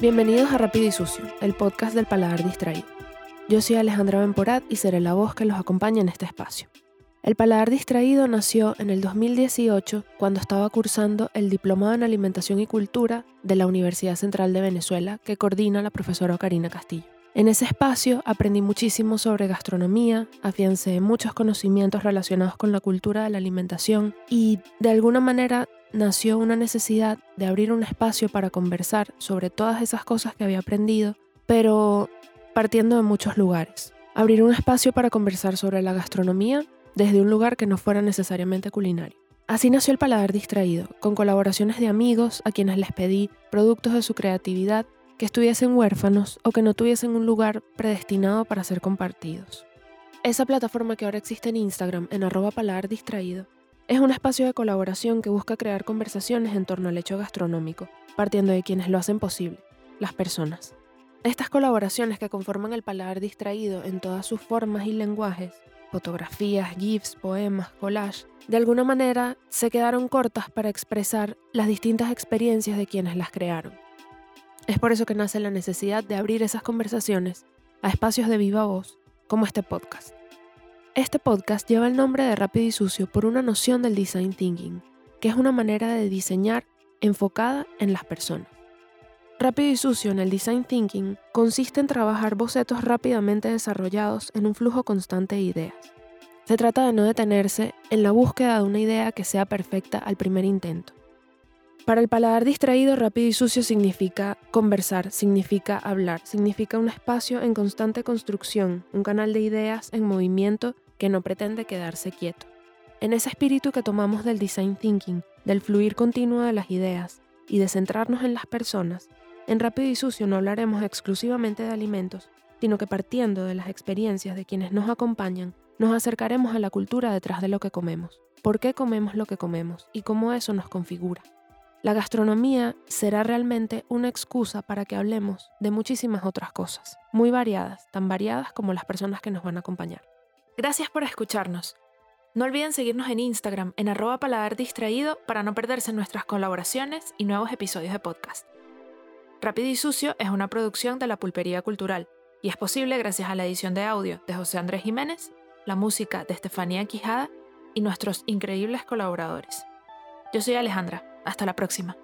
Bienvenidos a Rápido y Sucio, el podcast del paladar distraído. Yo soy Alejandra Benporat y seré la voz que los acompaña en este espacio. El paladar distraído nació en el 2018 cuando estaba cursando el Diplomado en Alimentación y Cultura de la Universidad Central de Venezuela que coordina la profesora Karina Castillo. En ese espacio aprendí muchísimo sobre gastronomía, afiancé muchos conocimientos relacionados con la cultura de la alimentación y de alguna manera nació una necesidad de abrir un espacio para conversar sobre todas esas cosas que había aprendido, pero partiendo de muchos lugares. Abrir un espacio para conversar sobre la gastronomía desde un lugar que no fuera necesariamente culinario. Así nació el Paladar Distraído, con colaboraciones de amigos a quienes les pedí productos de su creatividad que estuviesen huérfanos o que no tuviesen un lugar predestinado para ser compartidos. Esa plataforma que ahora existe en Instagram, en arroba paladar distraído, es un espacio de colaboración que busca crear conversaciones en torno al hecho gastronómico, partiendo de quienes lo hacen posible, las personas. Estas colaboraciones que conforman el paladar distraído en todas sus formas y lenguajes, fotografías, GIFs, poemas, collage, de alguna manera se quedaron cortas para expresar las distintas experiencias de quienes las crearon. Es por eso que nace la necesidad de abrir esas conversaciones a espacios de viva voz como este podcast. Este podcast lleva el nombre de Rápido y Sucio por una noción del design thinking, que es una manera de diseñar enfocada en las personas. Rápido y sucio en el design thinking consiste en trabajar bocetos rápidamente desarrollados en un flujo constante de ideas. Se trata de no detenerse en la búsqueda de una idea que sea perfecta al primer intento. Para el paladar distraído, rápido y sucio significa conversar, significa hablar, significa un espacio en constante construcción, un canal de ideas en movimiento que no pretende quedarse quieto. En ese espíritu que tomamos del design thinking, del fluir continuo de las ideas y de centrarnos en las personas, en Rápido y Sucio no hablaremos exclusivamente de alimentos, sino que partiendo de las experiencias de quienes nos acompañan, nos acercaremos a la cultura detrás de lo que comemos, por qué comemos lo que comemos y cómo eso nos configura. La gastronomía será realmente una excusa para que hablemos de muchísimas otras cosas, muy variadas, tan variadas como las personas que nos van a acompañar. Gracias por escucharnos. No olviden seguirnos en Instagram en arroba paladar distraído para no perderse nuestras colaboraciones y nuevos episodios de podcast. Rápido y Sucio es una producción de la Pulpería Cultural y es posible gracias a la edición de audio de José Andrés Jiménez, la música de Estefanía Quijada y nuestros increíbles colaboradores. Yo soy Alejandra. Hasta la próxima.